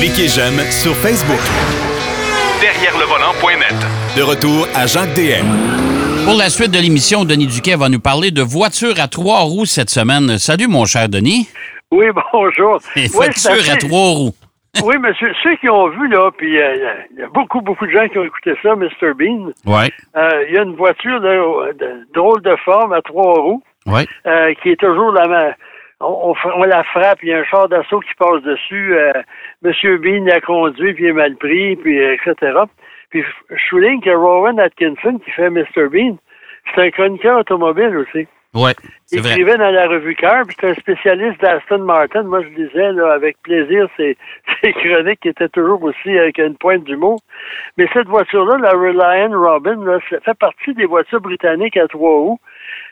Cliquez j'aime sur Facebook. Derrière le volant.net. De retour à Jacques DM. Pour la suite de l'émission, Denis Duquet va nous parler de voitures à trois roues cette semaine. Salut, mon cher Denis. Oui, bonjour. Les voitures à trois roues. oui, monsieur, ceux qui ont vu, là, puis euh, il y a beaucoup, beaucoup de gens qui ont écouté ça, Mr. Bean. Ouais. Euh, Il y a une voiture de, de- drôle de forme à trois roues Ouais. euh, qui est toujours la même. On, on, on la frappe, il y a un char d'assaut qui passe dessus. Euh, Monsieur Bean l'a conduit, puis il est mal pris, puis euh, etc. Puis je souligne que Rowan Atkinson, qui fait Mr. Bean, c'est un chroniqueur automobile aussi. Ouais. Il vrai. écrivait dans la revue Car, puis c'est un spécialiste d'Aston Martin. Moi, je lisais là, avec plaisir ces, ces chroniques qui étaient toujours aussi avec une pointe d'humour. Mais cette voiture-là, la Reliant Robin, là, ça fait partie des voitures britanniques à trois roues.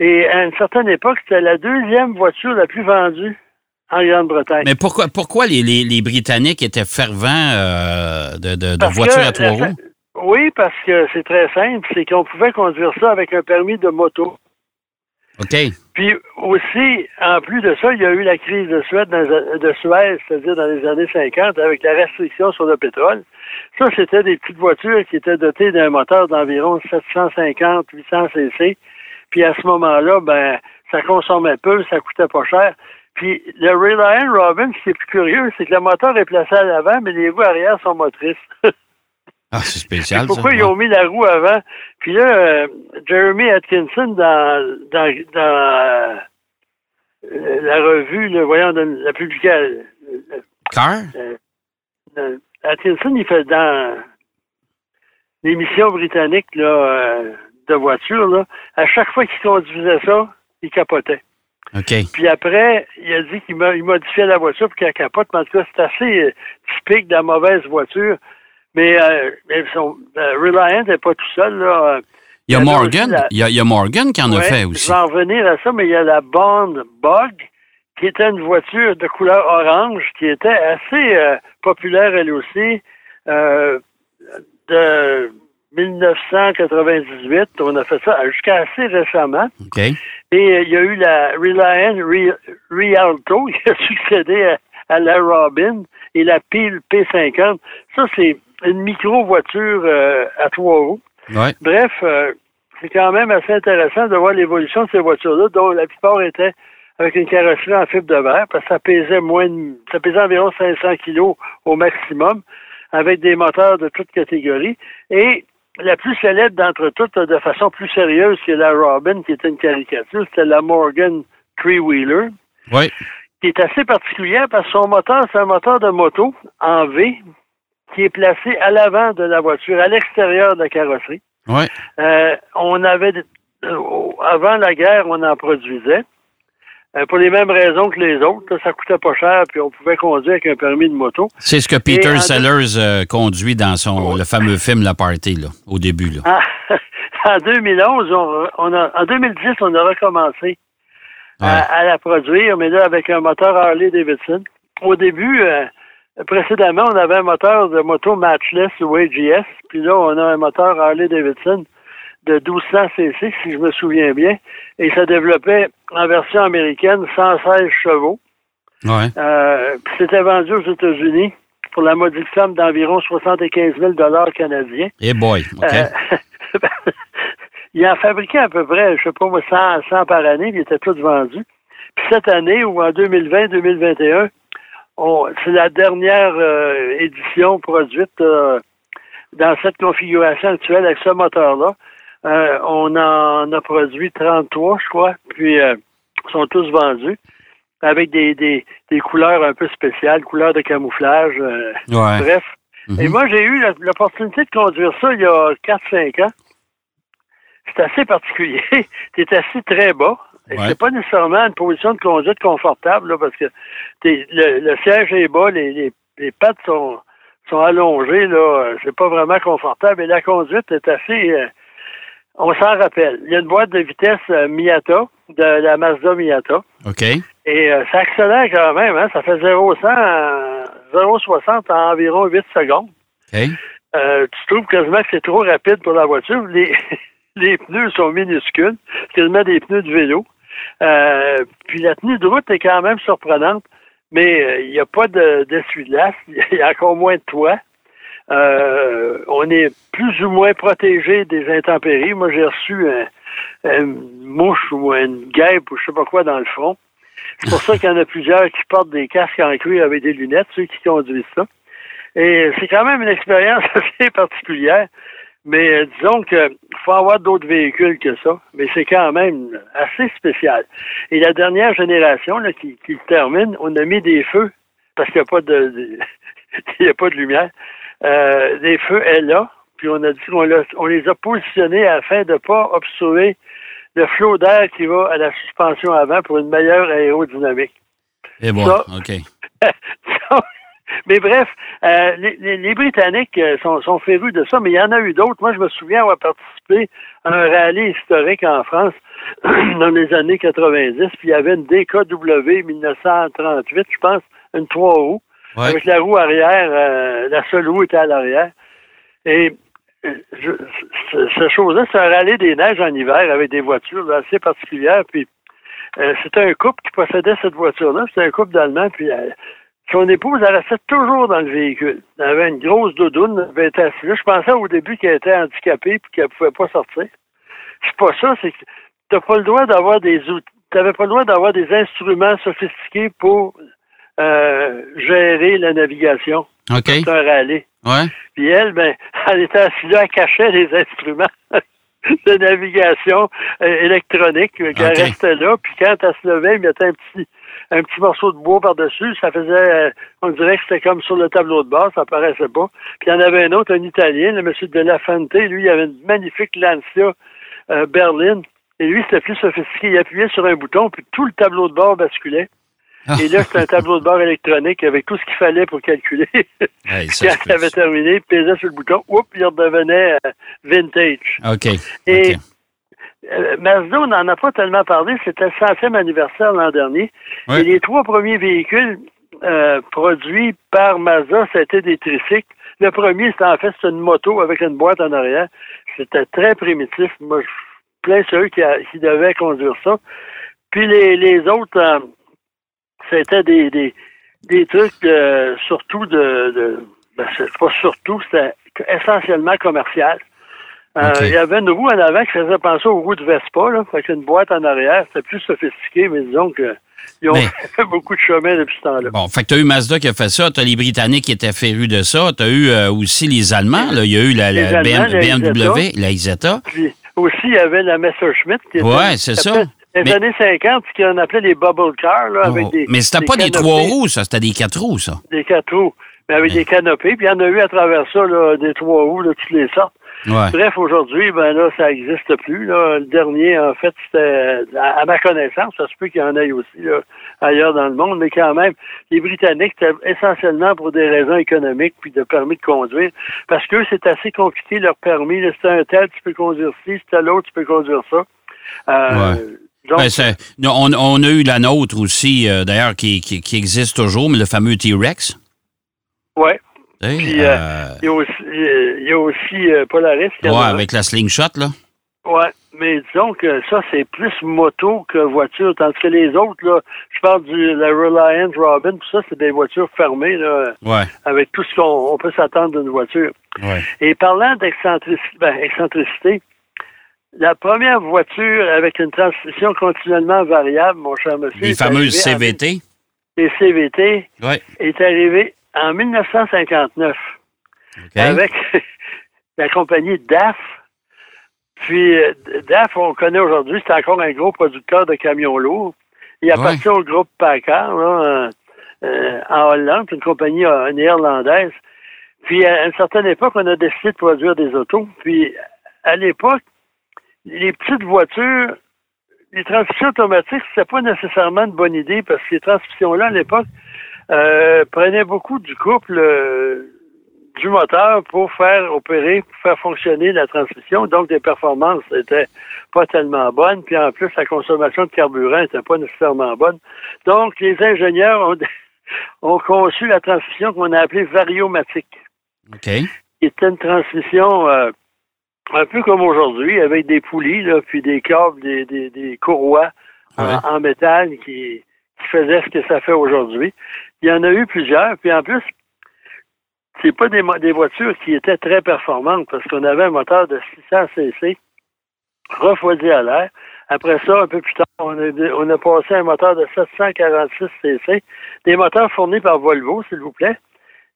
Et à une certaine époque, c'était la deuxième voiture la plus vendue en Grande-Bretagne. Mais pourquoi, pourquoi les, les- les Britanniques étaient fervents euh, de, de- voitures à trois roues? Oui, parce que c'est très simple, c'est qu'on pouvait conduire ça avec un permis de moto. OK. Puis aussi, en plus de ça, il y a eu la crise de Suède, dans les- de Suez, c'est-à-dire dans les années 50, avec la restriction sur le pétrole. Ça, c'était des petites voitures qui étaient dotées d'un moteur d'environ 750-800 cc. Puis à ce moment-là, ben, ça consommait peu, ça coûtait pas cher. Puis le Reliant Robin, ce qui est plus curieux, c'est que le moteur est placé à l'avant, mais les roues arrière sont motrices. Ah, c'est spécial, ça. Pourquoi ils ont mis la roue avant? Puis là, euh, Jeremy Atkinson, dans, dans, dans euh, la revue, là, voyons, dans la publication, Car? euh, Atkinson, il fait dans l'émission britannique là, euh, de voiture, là, à chaque fois qu'il conduisait ça, il capotait. Puis après, il a dit qu'il mo- il modifiait la voiture pour qu'elle capote, mais en tout cas, c'est assez euh, typique de la mauvaise voiture. Mais, euh, son, euh, Reliant n'est pas tout seul. Là. Il y a Morgan. la- Il y a, il y a Morgan qui en a fait Je aussi. vais en revenir à ça, mais il y a la Bond Bug, qui était une voiture de couleur orange, qui était assez euh, populaire elle aussi. Euh, de 1998, on a fait ça jusqu'à assez récemment. OK. Et euh, il y a eu la Reliant Re- Rialto qui a succédé à, à la Robin et la Pile P50. Ça, c'est une micro-voiture euh, à trois roues. Ouais. Bref, euh, c'est quand même assez intéressant de voir l'évolution de ces voitures-là, dont la plupart étaient avec une carrosserie en fibre de verre, parce que ça pesait moins de- ça pesait environ 500 kilos au maximum, avec des moteurs de toutes catégories. Et la plus célèbre d'entre toutes, de façon plus sérieuse que la Robin, qui était une caricature, c'était la Morgan Three-Wheeler, Oui. qui est assez particulière parce que son moteur, c'est un moteur de moto en V qui est placé à l'avant de la voiture, à l'extérieur de la carrosserie. Oui. Euh, on avait, euh, avant la guerre, on en produisait. Euh, pour les mêmes raisons que les autres, là, ça coûtait pas cher, puis on pouvait conduire avec un permis de moto. C'est ce que Peter en Sellers euh, conduit dans son le fameux film La Party, là, au début. Là. Ah, en 2011, on, on a, en 2010, on a recommencé à, à la produire, mais là, avec un moteur Harley-Davidson. Au début, euh, précédemment, on avait un moteur de moto matchless ou AGS, puis là, on a un moteur Harley-Davidson de 1200 cc, si je me souviens bien, et ça développait en version américaine 116 chevaux. Ouais. Euh, puis c'était vendu aux États-Unis pour la modique somme d'environ 75 000 canadiens. Eh boy. OK. Euh, il en fabriquait à peu près, je sais pas moi, 100, 100 par année, puis ils étaient tous vendus. Puis cette année, ou en 2020-2021, on- c'est la dernière euh, édition produite euh, dans cette configuration actuelle avec ce moteur-là. Euh, on en a produit 33, je crois, puis euh, ils sont tous vendus avec des, des, des couleurs un peu spéciales, couleurs de camouflage. euh, Ouais. Bref. Mhm. Et moi, j'ai eu l'opportunité de conduire ça il y a 4-5 ans. C'est assez particulier. tu es assis très bas. Ouais. C'est pas nécessairement une position de conduite confortable, là, parce que t'es- le, le siège est bas, les, les, les pattes sont, sont allongées, là. C'est pas vraiment confortable. Et la conduite est assez. On s'en rappelle. Il y a une boîte de vitesse euh, Miata, de la Mazda Miata. OK. Et euh, ça accélère quand même, hein? Ça fait 0 100 en- 0,60 en environ 8 secondes. OK. Euh, tu trouves quasiment que c'est trop rapide pour la voiture. Les, les pneus sont minuscules, c'est quasiment des pneus de vélo. Puis la tenue de route est quand même surprenante mais il n'y a pas d'essuie-glace, il y a encore moins de toit. Euh, on est plus ou moins protégé des intempéries. Moi, j'ai reçu un, une mouche ou une guêpe ou je sais pas quoi dans le front. C'est pour ça qu'il y en a plusieurs qui portent des casques en cuir avec des lunettes, ceux qui conduisent ça. Et c'est quand même une expérience assez particulière. Mais euh, disons qu'il faut avoir d'autres véhicules que ça, mais c'est quand même assez spécial. Et la dernière génération là, qui, qui termine, on a mis des feux, parce qu'il n'y a pas de, il y a pas de lumière. Euh, des feux est là, puis on a dit qu'on on les a positionnés afin de ne pas obstruer le flot d'air qui va à la suspension avant pour une meilleure aérodynamique. Et bon, OK. Mais bref, euh, les, Britanniques euh, sont, sont, férus de ça, mais il y en a eu d'autres. Moi, je me souviens avoir participé à un rallye historique en France dans les années 90, puis il y avait une DKW 1938, je pense, une trois roues, avec la roue arrière, euh, la seule roue était à l'arrière. Et je, ce, chose-là, c'est un rallye des neiges en hiver avec des voitures assez particulières, puis c'était un couple qui possédait cette voiture-là, c'était un couple d'Allemands, puis son épouse, elle restait toujours dans le véhicule. Elle avait une grosse doudoune, elle était assise là. Je pensais au début qu'elle était handicapée et qu'elle pouvait pas sortir. C'est pas ça, c'est que t'as pas le droit d'avoir des outils. T'avais pas le droit d'avoir des instruments sophistiqués pour euh, gérer la navigation. OK. Rallye. Ouais. Puis elle, ben, elle était assise là, elle cachait les instruments de navigation euh, électronique, qu'elle restait là. Puis quand elle se levait, elle mettait un petit un petit morceau de bois par-dessus. Ça faisait, euh, on dirait que c'était comme sur le tableau de bord, ça paraissait pas. Puis il y en avait un autre, un Italien, le monsieur de la Fante, lui, il avait une magnifique Lancia euh, Berlin. Et lui, c'était plus sophistiqué. Il appuyait sur un bouton, puis tout le tableau de bord basculait. Ah. Et là, c'était un tableau de bord électronique avec tout ce qu'il fallait pour calculer. Hey, Quand il avait terminé, il pesait sur le bouton, oups, il redevenait euh, vintage. OK. Et euh, Mazda, on n'en a pas tellement parlé. C'était le centième anniversaire l'an dernier. Et les trois premiers véhicules euh, produits par Mazda, c'était des tricycles. Le premier, c'était en fait une moto avec une boîte en arrière. C'était très primitif. Moi, je plein ceux qui, qui devaient conduire ça. Puis les, les autres, euh, c'était des, des, des trucs surtout de, de ben, c'est pas surtout, c'était essentiellement commercial. Euh, il y avait une roue en avant qui faisait penser aux roues de Vespa, là. Fait une boîte en arrière. C'était plus sophistiqué, mais disons que. Ils ont fait beaucoup de chemin depuis ce temps-là. Bon, fait que tu as eu Mazda qui a fait ça, tu as les Britanniques qui étaient férus de ça, tu as eu euh, aussi les Allemands, là. il y a eu la, BMW, la Isetta. Puis aussi, il y avait la Messerschmitt. Qui ouais, c'est ça. Les années 50, ce qu'on appelait les bubble cars, là, avec oh. des. Mais c'était pas des trois roues, ça, c'était des quatre roues, ça. Des quatre roues, mais avec des canopées, puis il y en a eu à travers ça, là, des trois roues, de toutes les sortes. Bref, aujourd'hui, ben là, ça n'existe plus. Là. Le dernier, en fait, c'était, à, ma connaissance, ça se peut qu'il y en ait aussi ailleurs dans le monde, mais quand même, les Britanniques, c'était essentiellement pour des raisons économiques puis de permis de conduire, parce que c'est assez compliqué leur permis. C'est un tel, tu peux conduire ci, c'est l'autre, tu peux conduire ça. Euh, ben, on, a eu la nôtre aussi, euh, d'ailleurs, qui, qui, existe toujours, mais le fameux T-Rex. Oui. Puis, euh, euh, il y a aussi, il y a aussi Polaris. Ouais, avec la slingshot, là. Ouais, mais disons que ça, c'est plus moto que voiture, tandis que les autres, là, je parle du la Reliant Robin, tout ça, c'est des voitures fermées, là, ouais. avec tout ce qu'on peut s'attendre d'une voiture. Ouais. Et parlant d'excentricité, ben, excentricité, la première voiture avec une transmission continuellement variable, mon cher monsieur. Les fameuses CVT. les CVT ouais. est arrivé en 1959 avec la compagnie DAF. Puis euh, DAF, on connaît aujourd'hui, c'est encore un gros producteur de camions lourds. Il appartient au groupe Packard là, euh, en Hollande, une compagnie euh, néerlandaise. Puis à une certaine époque, on a décidé de produire des autos. Puis à l'époque, les petites voitures, les transmissions automatiques, c'était pas nécessairement une bonne idée parce que ces transmissions-là, à l'époque, euh, prenait beaucoup du couple euh, du moteur pour faire opérer, pour faire fonctionner la transmission. Donc, les performances n'étaient pas tellement bonnes. Puis en plus, la consommation de carburant n'était pas nécessairement bonne. Donc, les ingénieurs ont, ont conçu la transmission qu'on a appelée variomatique. OK. Qui était une transmission euh, un peu comme aujourd'hui, avec des poulies, là, puis des câbles, des, des, des courroies en, métal qui qui faisait ce que ça fait aujourd'hui. Il y en a eu plusieurs. Puis en plus, c'est pas des, des voitures qui étaient très performantes parce qu'on avait un moteur de 600 cc refroidi à l'air. Après ça, un peu plus tard, on a, on a passé un moteur de 746 cc, des moteurs fournis par Volvo, s'il vous plaît.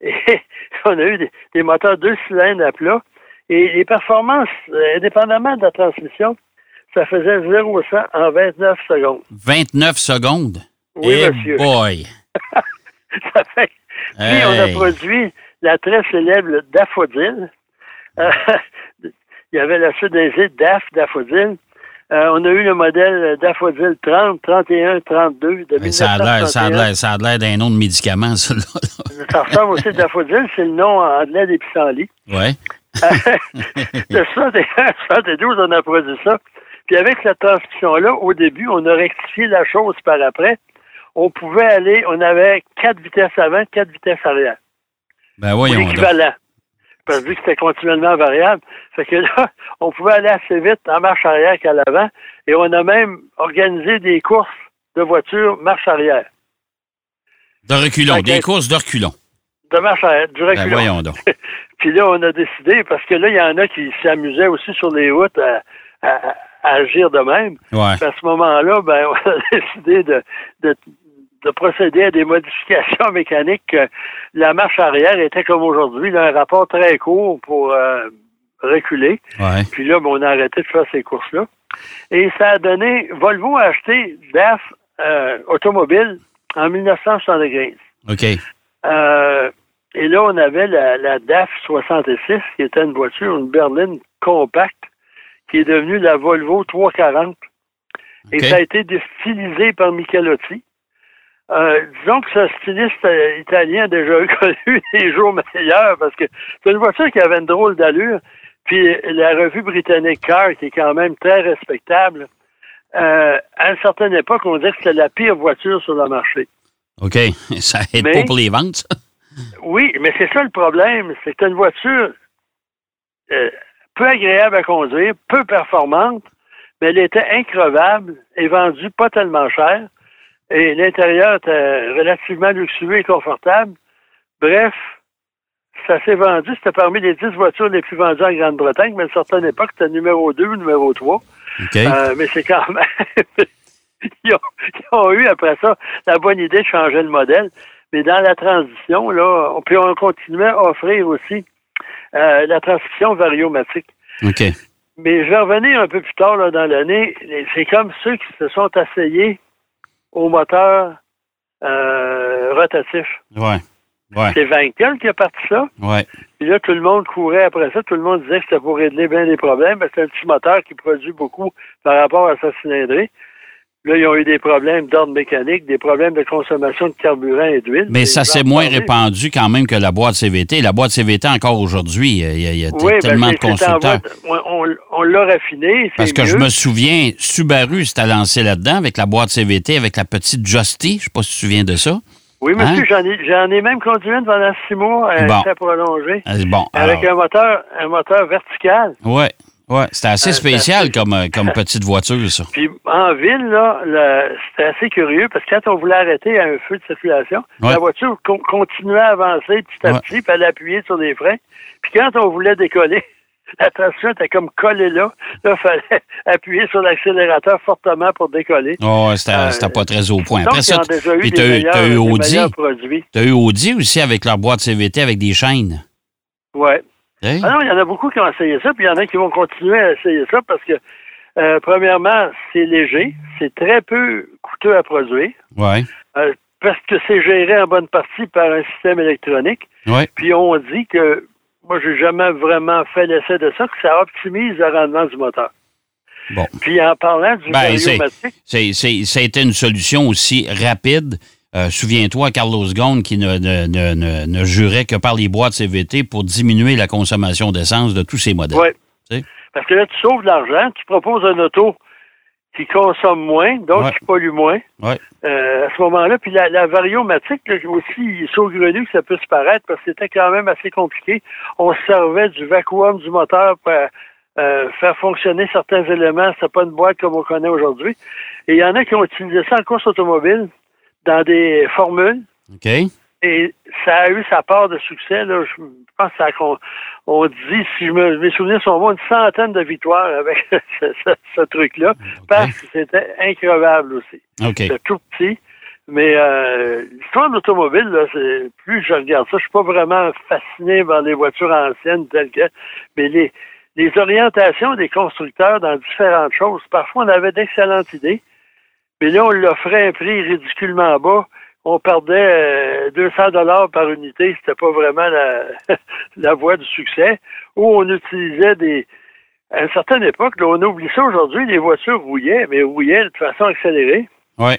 Et on a eu des, moteurs deux cylindres à plat. Et les performances, euh, indépendamment de la transmission, ça faisait 0 100 en 29 secondes. 29 secondes? Oui, eh monsieur. boy! ça fait... Puis, on a produit la très célèbre Daffodil. Euh, il y avait la suite des DAF, Daffodil. Euh, on a eu le modèle Daffodil 30, 31, 32 de ça a l'air, ça a l'air, d'un nom de médicament, ça. Ça ressemble aussi à Daffodil, c'est le nom anglais des pissenlits. Oui. de 72, on a produit ça. Puis avec cette transmission-là, au début, on a rectifié la chose par après. On pouvait aller, on avait quatre vitesses avant, quatre vitesses arrière. Ben voyons. L'équivalent. Parce que vu que c'était continuellement variable. Fait que là, on pouvait aller assez vite en marche arrière qu'à l'avant. Et on a même organisé des courses de voitures marche arrière. De reculons, des courses de reculons. De marche arrière, du ben, reculon. Ben voyons donc. Puis là, on a décidé, parce que là, il y en a qui s'amusaient aussi sur les routes à, agir de même. À ce moment-là, ben, on a décidé de, de, de procéder à des modifications mécaniques. La marche arrière était comme aujourd'hui, un rapport très court pour euh, reculer. Puis là, ben, on a arrêté de faire ces courses-là. Et ça a donné, Volvo a acheté DAF euh, Automobile en 1975. OK. Euh, et là, on avait la, la, DAF 66, qui était une voiture, une berline compacte, qui est devenue la Volvo 340. Et ça a été stylisé par Michelotti. Euh, disons que ce styliste euh, italien a déjà eu connu des jours meilleurs parce que c'est une voiture qui avait une drôle d'allure. Puis la revue britannique Car, qui est quand même très respectable, euh, à une certaine époque, on disait que c'était la pire voiture sur le marché. OK. Ça aide pas pour les ventes, Oui, mais c'est ça le problème. C'est une voiture peu agréable à conduire, peu performante, mais elle était increvable et vendue pas tellement cher. Et l'intérieur était relativement luxueux et confortable. Bref, ça s'est vendu. C'était parmi les dix voitures les plus vendues en Grande-Bretagne, mais à une certaine époque, c'était numéro 2 ou numéro 3. Euh, mais c'est quand même... ils, ont, eu, après ça, la bonne idée de changer le modèle. Mais dans la transition, là, on, puis on continuait à offrir aussi euh, la transmission variomatique. OK. Mais je vais revenir un peu plus tard là, dans l'année. C'est comme ceux qui se sont asseyés au moteur euh, rotatif. Ouais. Ouais. C'est Vankel qui a parti ça. Ouais. Puis là, tout le monde courait après ça. Tout le monde disait que c'était pour régler bien des problèmes. C'est un petit moteur qui produit beaucoup par rapport à sa cylindrée. Là, ils ont eu des problèmes d'ordre mécanique, des problèmes de consommation de carburant et d'huile. Mais ça s'est moins répandu quand même que la boîte CVT. La boîte CVT, encore aujourd'hui, il y a, ben, tellement de constructeurs. on, l'a raffiné. Parce que je me souviens, Subaru s'était lancé là-dedans avec la boîte CVT, avec la petite Justy. Je ne sais pas si tu te souviens de ça. Oui, monsieur, hein? j'en ai, même conduit une pendant six mois, euh, très prolongée. Bon, avec un moteur, un moteur vertical. Oui. Oui, c'était assez euh, spécial comme, euh, comme petite voiture, ça. Puis en ville, là, c'était assez curieux parce que quand on voulait arrêter un feu de circulation, la voiture continuait à avancer petit à petit, puis elle appuyait sur des freins. Puis quand on voulait décoller, la traction était comme collée là. Là, il fallait appuyer sur l'accélérateur fortement pour décoller. Oh, c'était euh, pas très au point. Après ça, tu as, eu Audi. Tu as eu Audi aussi avec leur boîte CVT avec des chaînes. Oui. Hein? Ah non, il y en a beaucoup qui ont essayé ça, puis il y en a qui vont continuer à essayer ça parce que, euh, premièrement, c'est léger, c'est très peu coûteux à produire. Ouais. Euh, parce que c'est géré en bonne partie par un système électronique. Ouais. Puis on dit que, moi, j'ai jamais vraiment fait l'essai de ça, que ça optimise le rendement du moteur. Bon. Puis en parlant du ben, c'est, ça a été une solution aussi rapide euh, souviens-toi, Carlos Ghosn qui ne, ne, ne, jurait que par les boîtes CVT pour diminuer la consommation d'essence de tous ces modèles. Oui. Parce que là, tu sauves de l'argent, tu proposes un auto qui consomme moins, donc qui pollue moins. Ouais. Euh, à ce moment-là, puis la, la variomatique, là, aussi, saugrenu que ça peut se paraître, parce que c'était quand même assez compliqué. On servait du vacuum du moteur pour euh, faire fonctionner certains éléments. C'est pas une boîte comme on connaît aujourd'hui. Et il y en a qui ont utilisé ça en course automobile dans des formules. OK. Et ça a eu sa part de succès. Là. Je pense qu'on on dit, si je me, mes souvenirs sont bons, une centaine de victoires avec ce, truc-là, parce que c'était increvable aussi. C'est tout petit. Mais euh, l'histoire de l'automobile, là, c'est plus je regarde ça, je suis pas vraiment fasciné par les voitures anciennes telles que, mais les, les orientations des constructeurs dans différentes choses. Parfois, on avait d'excellentes idées, mais là, on l'offrait à un prix ridiculement bas. On perdait 200 euh, dollars par unité, c'était pas vraiment la, la voie du succès. Ou on utilisait des, à une certaine époque, là, on oublie ça aujourd'hui, les voitures rouillaient, mais rouillaient de façon accélérée. Oui.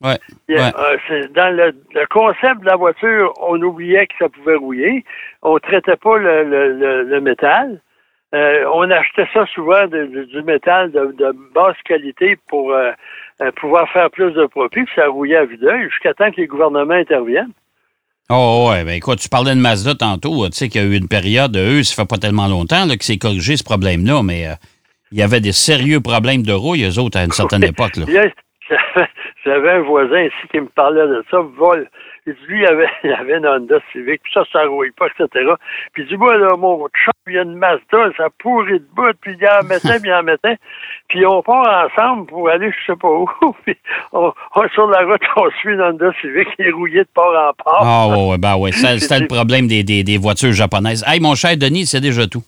Ouais, euh, dans le, concept de la voiture, on oubliait que ça pouvait rouiller. On traitait pas le, métal. Euh, on achetait ça souvent du métal de, basse qualité pour euh, pouvoir faire plus de profit, puis ça rouillait à vue d'œil jusqu'à temps que les gouvernements interviennent. Oh ouais, ben écoute, tu parlais de Mazda tantôt, tu sais qu'il y a eu une période, eux, ça fait pas tellement longtemps là, que c'est corrigé ce problème-là, mais il y avait des sérieux problèmes de rouille, eux autres, à une certaine époque. Là. J'avais un voisin ici qui me parlait de ça, vol. Il dit, lui, il avait, il avait une Honda Civic, puis ça, ça rouille pas, etc. Puis il dit, moi, là, mon chum, il y a une Mazda, ça pourrit de bout, puis il en mettait, puis il en mettait. Puis on part ensemble pour aller, je sais pas où. puis on, sur la route, on suit une Honda Civic, il est rouillé de port en port. Ah, ouais, ouais, ben ouais. C'était le problème des, des, des, voitures japonaises. Hey, mon cher Denis, c'est déjà tout.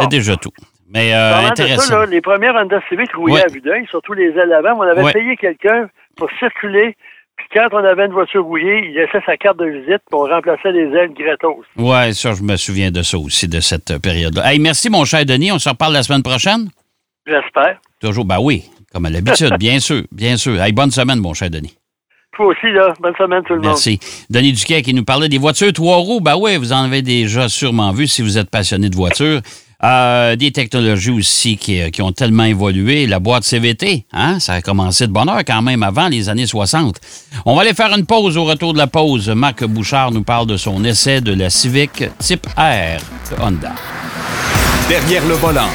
C'est déjà tout. Mais euh, intéressant. Ça, là, les premières Honda Civic rouillaient à vue d'œil, surtout les ailes avant. On avait payé quelqu'un pour circuler. Puis quand on avait une voiture rouillée, il laissait sa carte de visite pour remplacer les ailes gratos. Oui, ça, je me souviens de ça aussi, de cette période-là. Hey, merci, mon cher Denis. On se reparle la semaine prochaine? J'espère. Toujours, ben oui, comme à l'habitude, bien sûr, bien sûr. Hey, bonne semaine, mon cher Denis. Toi aussi, là. Bonne semaine, tout le monde. Merci. Denis Duquet qui nous parlait des voitures trois roues. Ben oui, vous en avez déjà sûrement vu si vous êtes passionné de voitures. Euh, des technologies aussi qui, qui, ont tellement évolué. La boîte CVT, hein, ça a commencé de bonne heure quand même avant les années 60. On va aller faire une pause. Au retour de la pause, Marc Bouchard nous parle de son essai de la Civic Type R de Honda. Derrière le volant.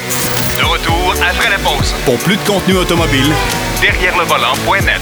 De retour après la pause. Pour plus de contenu automobile, derrière le volant.net.